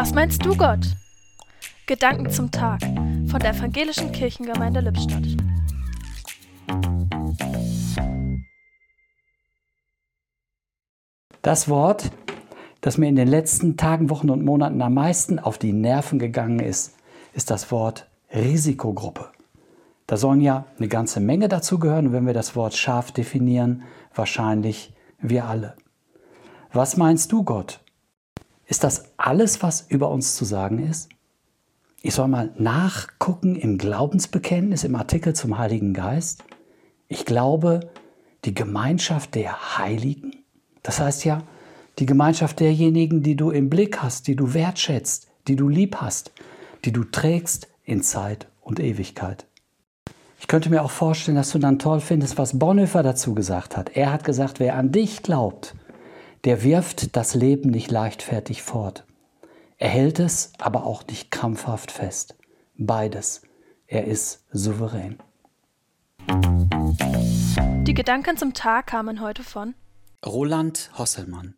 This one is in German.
Was meinst du, Gott? Gedanken zum Tag von der Evangelischen Kirchengemeinde Lippstadt. Das Wort, das mir in den letzten Tagen, Wochen und Monaten am meisten auf die Nerven gegangen ist, ist das Wort Risikogruppe. Da sollen ja eine ganze Menge dazugehören, wenn wir das Wort scharf definieren, wahrscheinlich wir alle. Was meinst du, Gott? Ist das alles, was über uns zu sagen ist? Ich soll mal nachgucken im Glaubensbekenntnis, im Artikel zum Heiligen Geist. Ich glaube, die Gemeinschaft der Heiligen. Das heißt ja, die Gemeinschaft derjenigen, die du im Blick hast, die du wertschätzt, die du lieb hast, die du trägst in Zeit und Ewigkeit. Ich könnte mir auch vorstellen, dass du dann toll findest, was Bonhoeffer dazu gesagt hat. Er hat gesagt, wer an dich glaubt, der wirft das Leben nicht leichtfertig fort. Er hält es aber auch nicht krampfhaft fest. Beides. Er ist souverän. Die Gedanken zum Tag kamen heute von Roland Hosselmann.